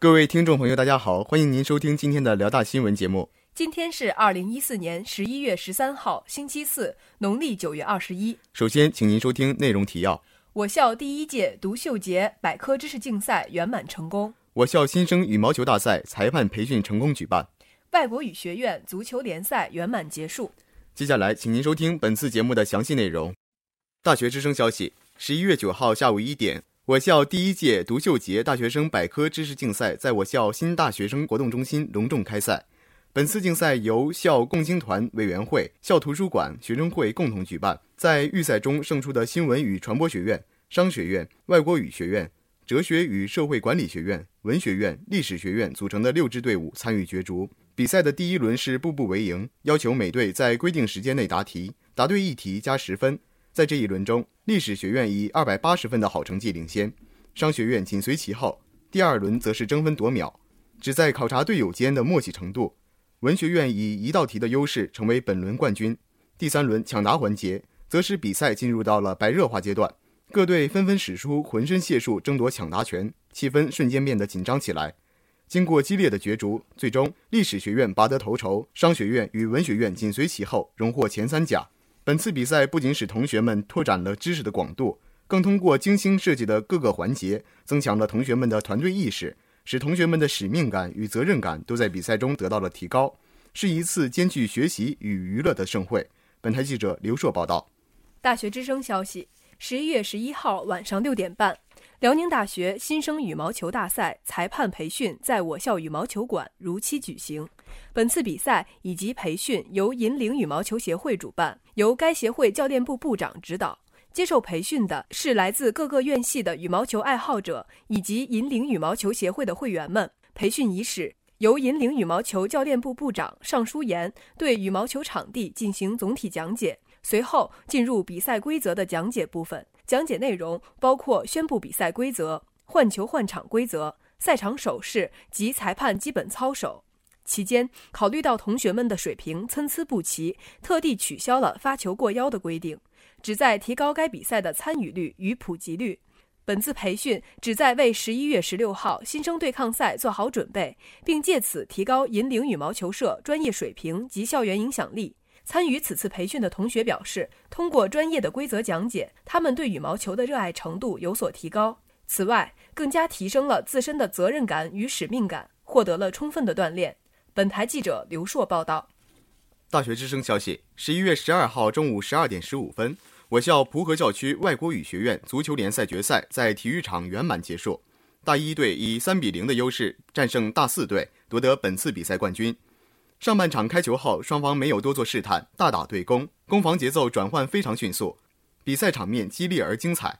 各位听众朋友，大家好，欢迎您收听今天的辽大新闻节目。今天是二零一四年十一月十三号，星期四，农历九月二十一。首先，请您收听内容提要：我校第一届独秀节百科知识竞赛圆满成功；我校新生羽毛球大赛裁判培训成功举办；外国语学院足球联赛圆满结束。接下来，请您收听本次节目的详细内容。大学之声消息：十一月九号下午一点。我校第一届独秀节大学生百科知识竞赛在我校新大学生活动中心隆重开赛。本次竞赛由校共青团委员会、校图书馆、学生会共同举办。在预赛中胜出的新闻与传播学院、商学院、外国语学院、哲学与社会管理学院、文学院、历史学院组成的六支队伍参与角逐。比赛的第一轮是步步为营，要求每队在规定时间内答题，答对一题加十分。在这一轮中，历史学院以二百八十分的好成绩领先，商学院紧随其后。第二轮则是争分夺秒，旨在考察队友间的默契程度。文学院以一道题的优势成为本轮冠军。第三轮抢答环节，则使比赛进入到了白热化阶段，各队纷纷使出浑身解数争夺抢答权，气氛瞬间变得紧张起来。经过激烈的角逐，最终历史学院拔得头筹，商学院与文学院紧随其后，荣获前三甲。本次比赛不仅使同学们拓展了知识的广度，更通过精心设计的各个环节，增强了同学们的团队意识，使同学们的使命感与责任感都在比赛中得到了提高，是一次兼具学习与娱乐的盛会。本台记者刘硕报道。大学之声消息：十一月十一号晚上六点半。辽宁大学新生羽毛球大赛裁判培训在我校羽毛球馆如期举行。本次比赛以及培训由引领羽毛球协会主办，由该协会教练部部长指导。接受培训的是来自各个院系的羽毛球爱好者以及引领羽毛球协会的会员们。培训伊始，由引领羽毛球教练部部长尚书言对羽毛球场地进行总体讲解，随后进入比赛规则的讲解部分。讲解内容包括宣布比赛规则、换球换场规则、赛场手势及裁判基本操守。期间，考虑到同学们的水平参差不齐，特地取消了发球过腰的规定，旨在提高该比赛的参与率与普及率。本次培训旨在为十一月十六号新生对抗赛做好准备，并借此提高引领羽毛球社专业水平及校园影响力。参与此次培训的同学表示，通过专业的规则讲解，他们对羽毛球的热爱程度有所提高。此外，更加提升了自身的责任感与使命感，获得了充分的锻炼。本台记者刘硕报道。大学之声消息：十一月十二号中午十二点十五分，我校蒲河校区外国语学院足球联赛决赛在体育场圆满结束。大一队以三比零的优势战胜大四队，夺得本次比赛冠军。上半场开球后，双方没有多做试探，大打对攻，攻防节奏转换非常迅速，比赛场面激烈而精彩。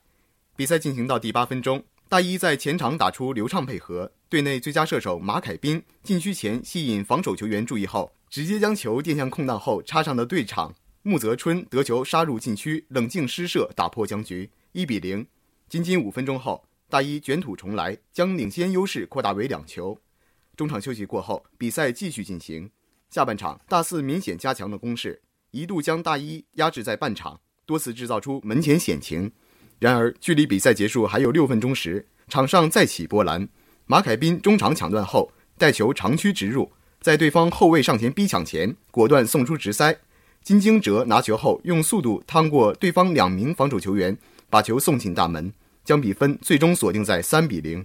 比赛进行到第八分钟，大一在前场打出流畅配合，队内最佳射手马凯斌禁区前吸引防守球员注意后，直接将球垫向空档后插上的队场穆泽春得球杀入禁区，冷静施射打破僵局，一比零。仅仅五分钟后，大一卷土重来，将领先优势扩大为两球。中场休息过后，比赛继续进行。下半场，大四明显加强了攻势，一度将大一压制在半场，多次制造出门前险情。然而，距离比赛结束还有六分钟时，场上再起波澜。马凯斌中场抢断后，带球长驱直入，在对方后卫上前逼抢前，果断送出直塞。金京哲拿球后，用速度趟过对方两名防守球员，把球送进大门，将比分最终锁定在三比零。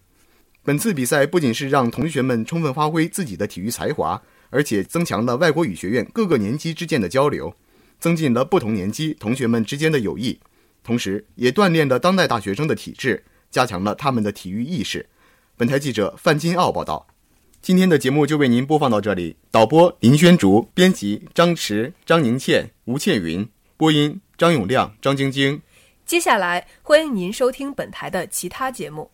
本次比赛不仅是让同学们充分发挥自己的体育才华。而且增强了外国语学院各个年级之间的交流，增进了不同年级同学们之间的友谊，同时也锻炼了当代大学生的体质，加强了他们的体育意识。本台记者范金奥报道。今天的节目就为您播放到这里。导播林轩竹，编辑张驰、张宁倩、吴倩云，播音张永亮、张晶晶。接下来欢迎您收听本台的其他节目。